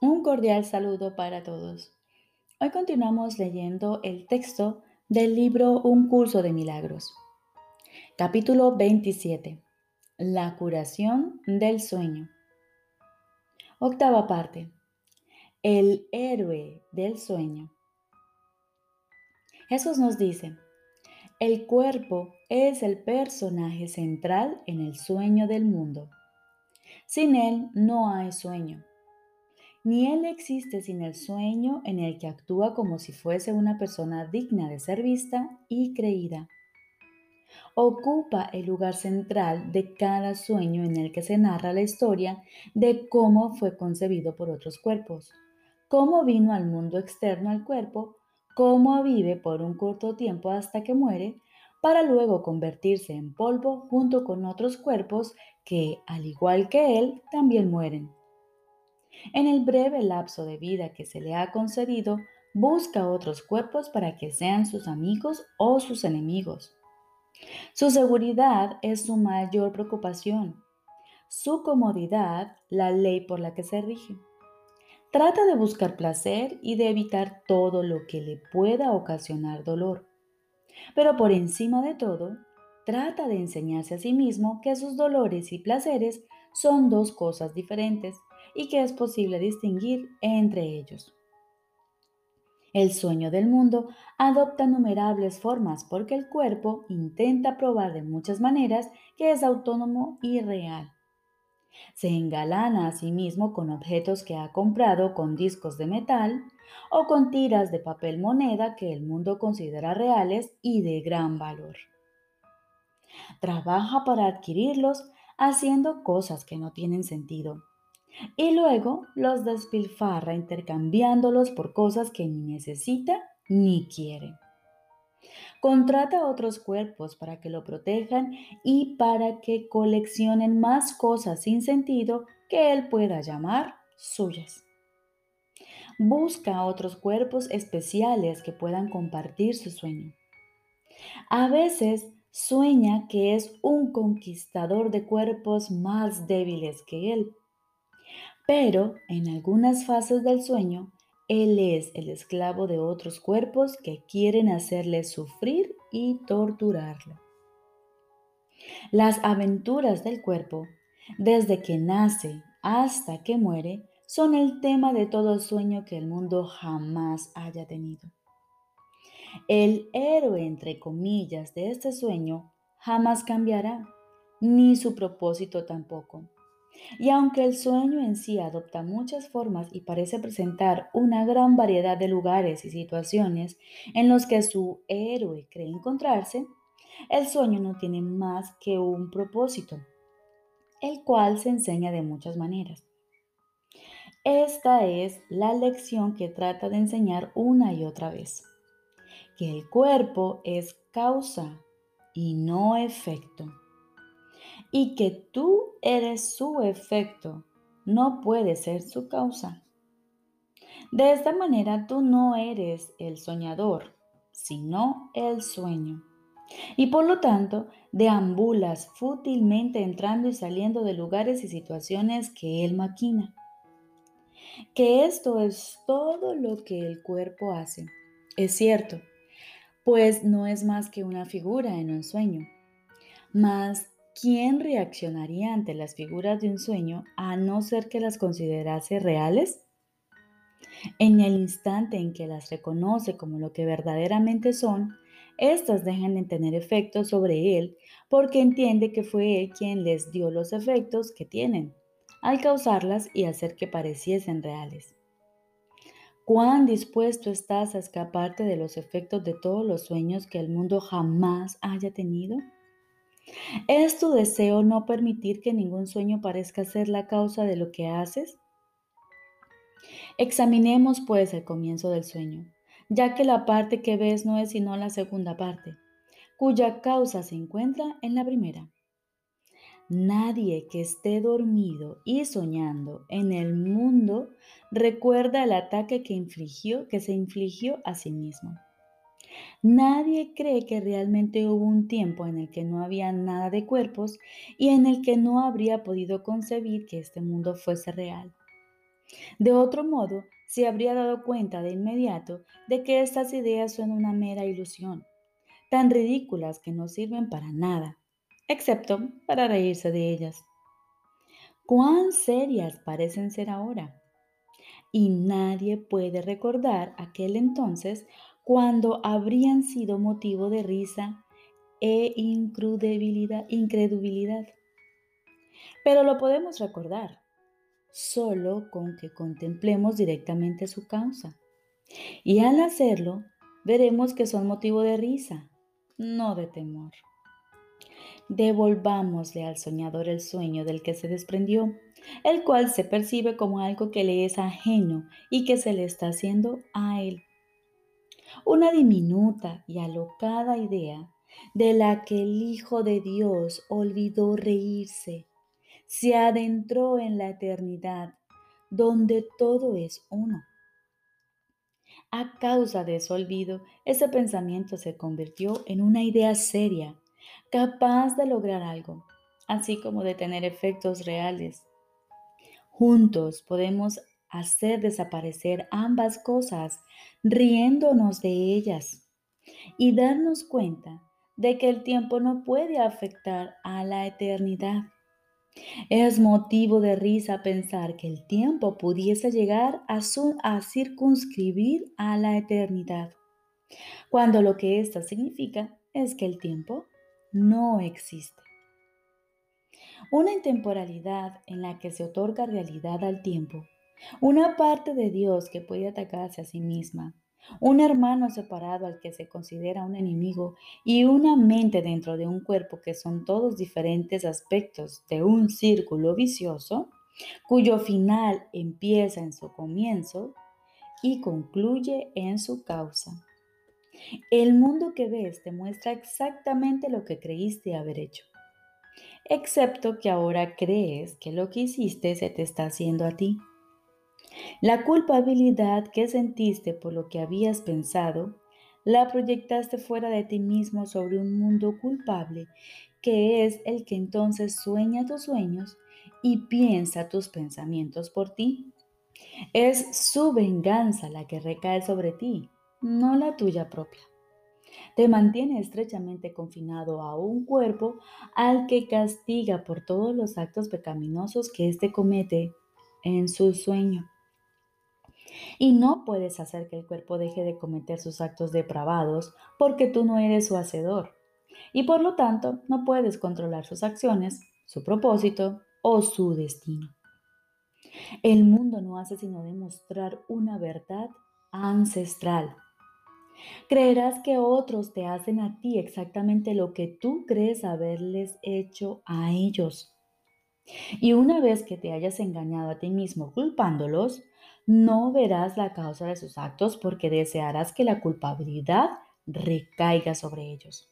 Un cordial saludo para todos. Hoy continuamos leyendo el texto del libro Un curso de milagros. Capítulo 27. La curación del sueño. Octava parte. El héroe del sueño. Jesús nos dice, el cuerpo es el personaje central en el sueño del mundo. Sin él no hay sueño. Ni él existe sin el sueño en el que actúa como si fuese una persona digna de ser vista y creída. Ocupa el lugar central de cada sueño en el que se narra la historia de cómo fue concebido por otros cuerpos, cómo vino al mundo externo al cuerpo cómo vive por un corto tiempo hasta que muere, para luego convertirse en polvo junto con otros cuerpos que, al igual que él, también mueren. En el breve lapso de vida que se le ha concedido, busca otros cuerpos para que sean sus amigos o sus enemigos. Su seguridad es su mayor preocupación, su comodidad la ley por la que se rige. Trata de buscar placer y de evitar todo lo que le pueda ocasionar dolor. Pero por encima de todo, trata de enseñarse a sí mismo que sus dolores y placeres son dos cosas diferentes y que es posible distinguir entre ellos. El sueño del mundo adopta innumerables formas porque el cuerpo intenta probar de muchas maneras que es autónomo y real. Se engalana a sí mismo con objetos que ha comprado con discos de metal o con tiras de papel moneda que el mundo considera reales y de gran valor. Trabaja para adquirirlos haciendo cosas que no tienen sentido y luego los despilfarra intercambiándolos por cosas que ni necesita ni quiere. Contrata otros cuerpos para que lo protejan y para que coleccionen más cosas sin sentido que él pueda llamar suyas. Busca otros cuerpos especiales que puedan compartir su sueño. A veces sueña que es un conquistador de cuerpos más débiles que él. Pero en algunas fases del sueño él es el esclavo de otros cuerpos que quieren hacerle sufrir y torturarlo. Las aventuras del cuerpo, desde que nace hasta que muere, son el tema de todo sueño que el mundo jamás haya tenido. El héroe, entre comillas, de este sueño jamás cambiará, ni su propósito tampoco. Y aunque el sueño en sí adopta muchas formas y parece presentar una gran variedad de lugares y situaciones en los que su héroe cree encontrarse, el sueño no tiene más que un propósito, el cual se enseña de muchas maneras. Esta es la lección que trata de enseñar una y otra vez, que el cuerpo es causa y no efecto y que tú eres su efecto, no puedes ser su causa. De esta manera tú no eres el soñador, sino el sueño. Y por lo tanto, deambulas fútilmente entrando y saliendo de lugares y situaciones que él maquina. Que esto es todo lo que el cuerpo hace. Es cierto, pues no es más que una figura en un sueño. Mas ¿quién reaccionaría ante las figuras de un sueño a no ser que las considerase reales? En el instante en que las reconoce como lo que verdaderamente son, éstas dejan de tener efectos sobre él porque entiende que fue él quien les dio los efectos que tienen, al causarlas y hacer que pareciesen reales. ¿Cuán dispuesto estás a escaparte de los efectos de todos los sueños que el mundo jamás haya tenido? ¿Es tu deseo no permitir que ningún sueño parezca ser la causa de lo que haces? Examinemos pues el comienzo del sueño, ya que la parte que ves no es sino la segunda parte, cuya causa se encuentra en la primera. Nadie que esté dormido y soñando en el mundo recuerda el ataque que infligió, que se infligió a sí mismo. Nadie cree que realmente hubo un tiempo en el que no había nada de cuerpos y en el que no habría podido concebir que este mundo fuese real. De otro modo, se habría dado cuenta de inmediato de que estas ideas son una mera ilusión, tan ridículas que no sirven para nada, excepto para reírse de ellas. Cuán serias parecen ser ahora. Y nadie puede recordar aquel entonces cuando habrían sido motivo de risa e incredulidad. Pero lo podemos recordar solo con que contemplemos directamente su causa. Y al hacerlo, veremos que son motivo de risa, no de temor. Devolvámosle al soñador el sueño del que se desprendió, el cual se percibe como algo que le es ajeno y que se le está haciendo a él. Una diminuta y alocada idea de la que el Hijo de Dios olvidó reírse se adentró en la eternidad, donde todo es uno. A causa de ese olvido, ese pensamiento se convirtió en una idea seria, capaz de lograr algo, así como de tener efectos reales. Juntos podemos hacer desaparecer ambas cosas, riéndonos de ellas, y darnos cuenta de que el tiempo no puede afectar a la eternidad. Es motivo de risa pensar que el tiempo pudiese llegar a, circunscribir a la eternidad, cuando lo que esto significa es que el tiempo no existe. Una intemporalidad en la que se otorga realidad al tiempo, una parte de Dios que puede atacarse a sí misma, un hermano separado al que se considera un enemigo y una mente dentro de un cuerpo que son todos diferentes aspectos de un círculo vicioso, cuyo final empieza en su comienzo y concluye en su causa. El mundo que ves te muestra exactamente lo que creíste haber hecho, excepto que ahora crees que lo que hiciste se te está haciendo a ti. La culpabilidad que sentiste por lo que habías pensado, la proyectaste fuera de ti mismo sobre un mundo culpable, que es el que entonces sueña tus sueños y piensa tus pensamientos por ti. Es su venganza la que recae sobre ti, no la tuya propia. Te mantiene estrechamente confinado a un cuerpo al que castiga por todos los actos pecaminosos que éste comete en su sueño. Y no puedes hacer que el cuerpo deje de cometer sus actos depravados porque tú no eres su hacedor. Y por lo tanto no puedes controlar sus acciones, su propósito o su destino. El mundo no hace sino demostrar una verdad ancestral. Creerás que otros te hacen a ti exactamente lo que tú crees haberles hecho a ellos. Y una vez que te hayas engañado a ti mismo culpándolos, no verás la causa de sus actos porque desearás que la culpabilidad recaiga sobre ellos.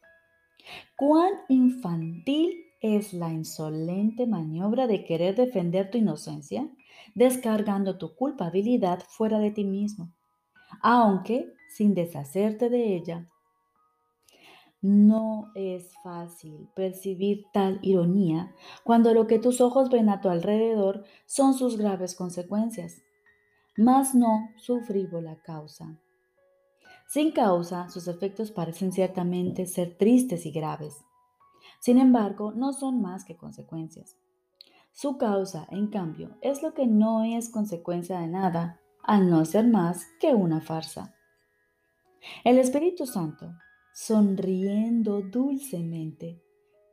Cuán infantil es la insolente maniobra de querer defender tu inocencia, descargando tu culpabilidad fuera de ti mismo, aunque sin deshacerte de ella. No es fácil percibir tal ironía cuando lo que tus ojos ven a tu alrededor son sus graves consecuencias mas no su frívola causa. Sin causa, sus efectos parecen ciertamente ser tristes y graves. Sin embargo, no son más que consecuencias. Su causa, en cambio, es lo que no es consecuencia de nada, al no ser más que una farsa. El Espíritu Santo, sonriendo dulcemente,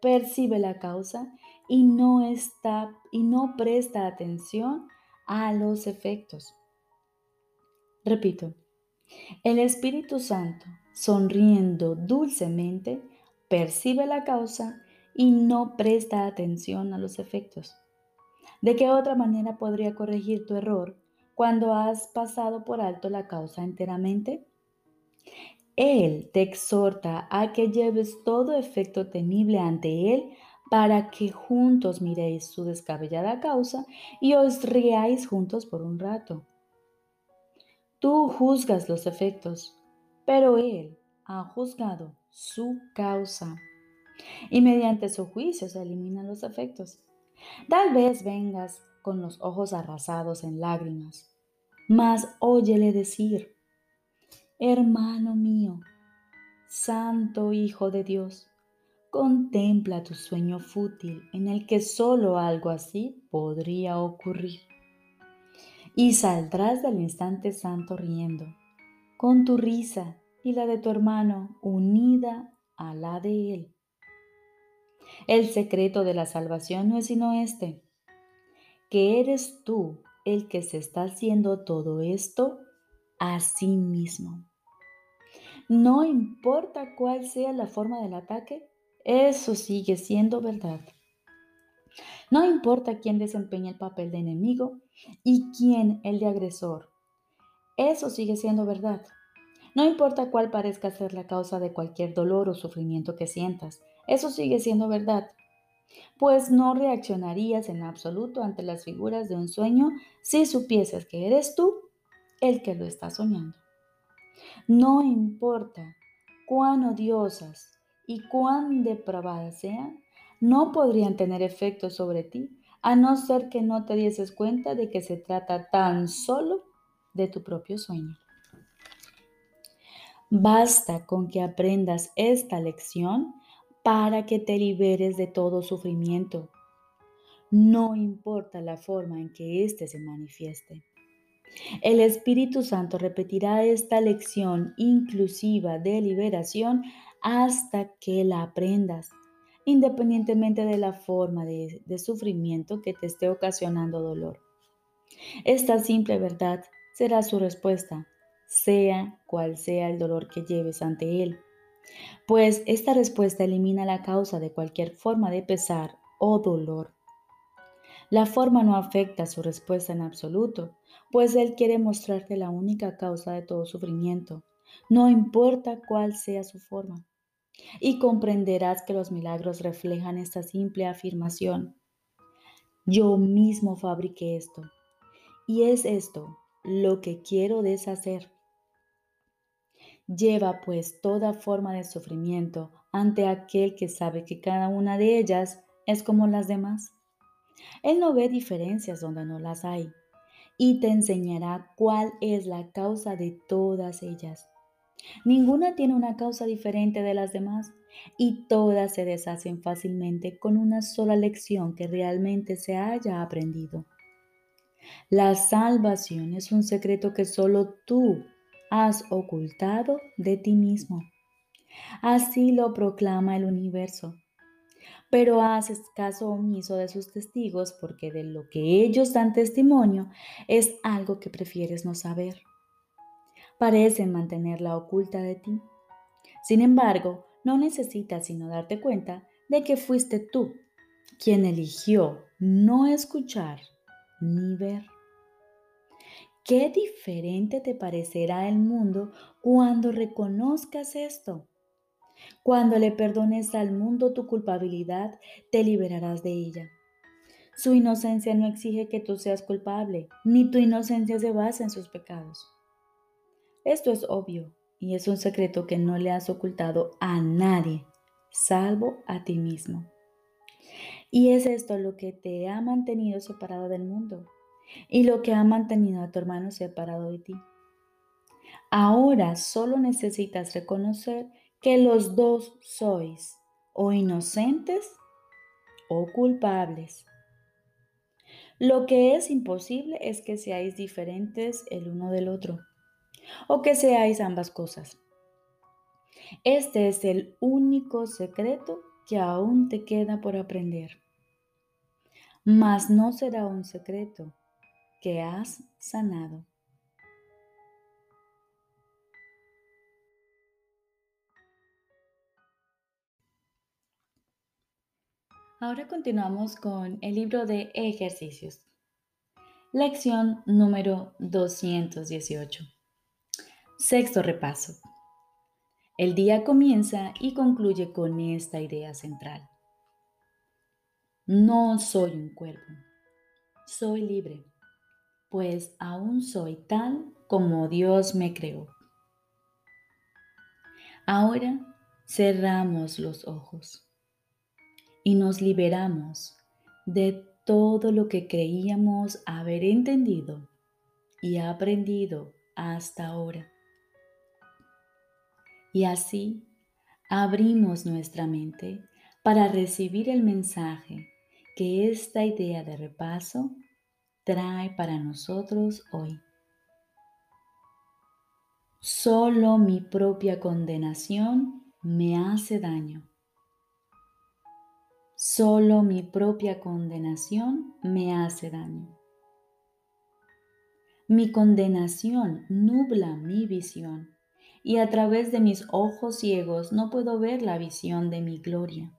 percibe la causa y no está y no presta atención a los efectos. Repito, el Espíritu Santo, sonriendo dulcemente, percibe la causa y no presta atención a los efectos. ¿De qué otra manera podría corregir tu error cuando has pasado por alto la causa enteramente? Él te exhorta a que lleves todo efecto temible ante Él para que juntos miréis su descabellada causa y os riáis juntos por un rato. Tú juzgas los efectos, pero Él ha juzgado su causa. Y mediante su juicio se eliminan los efectos. Tal vez vengas con los ojos arrasados en lágrimas, mas óyele decir, Hermano mío, Santo Hijo de Dios, contempla tu sueño fútil en el que solo algo así podría ocurrir. Y saldrás del instante santo riendo, con tu risa y la de tu hermano unida a la de él. El secreto de la salvación no es sino este, que eres tú el que se está haciendo todo esto a sí mismo. No importa cuál sea la forma del ataque, eso sigue siendo verdad. No importa quién desempeña el papel de enemigo y quién el de agresor, eso sigue siendo verdad. No importa cuál parezca ser la causa de cualquier dolor o sufrimiento que sientas, eso sigue siendo verdad. Pues no reaccionarías en absoluto ante las figuras de un sueño si supieses que eres tú el que lo está soñando. No importa cuán odiosas y cuán depravadas sean, no podrían tener efecto sobre ti a no ser que no te dieses cuenta de que se trata tan solo de tu propio sueño. Basta con que aprendas esta lección para que te liberes de todo sufrimiento. No importa la forma en que éste se manifieste. El Espíritu Santo repetirá esta lección inclusiva de liberación hasta que la aprendas, independientemente de la forma de, sufrimiento que te esté ocasionando dolor. Esta simple verdad será su respuesta, sea cual sea el dolor que lleves ante él, pues esta respuesta elimina la causa de cualquier forma de pesar o dolor. La forma no afecta su respuesta en absoluto, pues Él quiere mostrarte la única causa de todo sufrimiento, no importa cuál sea su forma. Y comprenderás que los milagros reflejan esta simple afirmación. Yo mismo fabriqué esto, y es esto lo que quiero deshacer. Lleva pues toda forma de sufrimiento ante aquel que sabe que cada una de ellas es como las demás. Él no ve diferencias donde no las hay y te enseñará cuál es la causa de todas ellas. Ninguna tiene una causa diferente de las demás y todas se deshacen fácilmente con una sola lección que realmente se haya aprendido. La salvación es un secreto que solo tú has ocultado de ti mismo. Así lo proclama el universo pero haces caso omiso de sus testigos porque de lo que ellos dan testimonio es algo que prefieres no saber. Parecen mantenerla oculta de ti. Sin embargo, no necesitas sino darte cuenta de que fuiste tú quien eligió no escuchar ni ver. Qué diferente te parecerá el mundo cuando reconozcas esto. Cuando le perdones al mundo tu culpabilidad, te liberarás de ella. Su inocencia no exige que tú seas culpable, ni tu inocencia se basa en sus pecados. Esto es obvio y es un secreto que no le has ocultado a nadie, salvo a ti mismo. Y es esto lo que te ha mantenido separado del mundo y lo que ha mantenido a tu hermano separado de ti. Ahora solo necesitas reconocer que los dos sois o inocentes o culpables. Lo que es imposible es que seáis diferentes el uno del otro o que seáis ambas cosas. Este es el único secreto que aún te queda por aprender. Mas no será un secreto que has sanado. Ahora continuamos con el libro de ejercicios. Lección número 218. Sexto repaso. El día comienza y concluye con esta idea central. No soy un cuerpo, soy libre, pues aún soy tal como Dios me creó. Ahora cerramos los ojos y nos liberamos de todo lo que creíamos haber entendido y aprendido hasta ahora. Y así abrimos nuestra mente para recibir el mensaje que esta idea de repaso trae para nosotros hoy. Solo mi propia condenación me hace daño. Solo mi propia condenación me hace daño. Mi condenación nubla mi visión y a través de mis ojos ciegos no puedo ver la visión de mi gloria.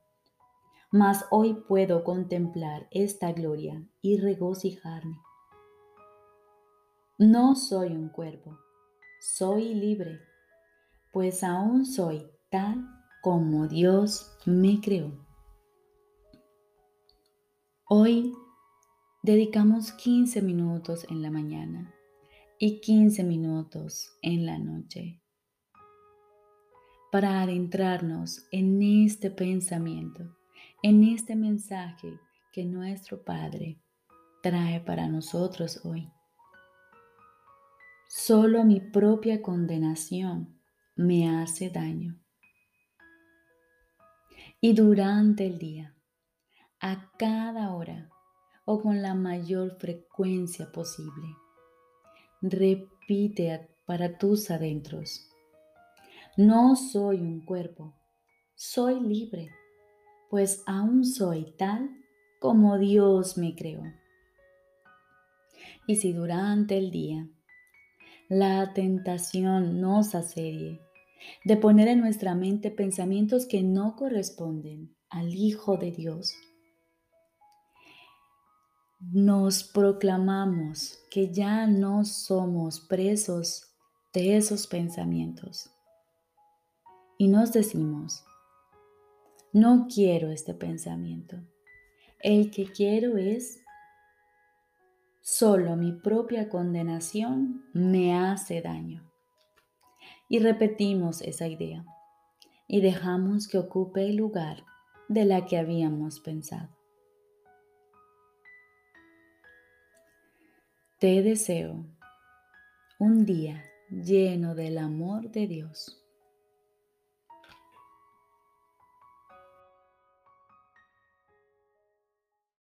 Mas hoy puedo contemplar esta gloria y regocijarme. No soy un cuerpo, soy libre, pues aún soy tal como Dios me creó. Hoy dedicamos 15 minutos en la mañana y 15 minutos en la noche para adentrarnos en este pensamiento, en este mensaje que nuestro Padre trae para nosotros hoy. Solo mi propia condenación me hace daño. Y durante el día, a cada hora o con la mayor frecuencia posible, repite para tus adentros no soy un cuerpo, soy libre, pues aún soy tal como Dios me creó. Y si durante el día la tentación nos asedie de poner en nuestra mente pensamientos que no corresponden al Hijo de Dios, nos proclamamos que ya no somos presos de esos pensamientos y nos decimos, no quiero este pensamiento. El que quiero es solo mi propia condenación me hace daño. Y repetimos esa idea y dejamos que ocupe el lugar de la que habíamos pensado. Te deseo un día lleno del amor de Dios.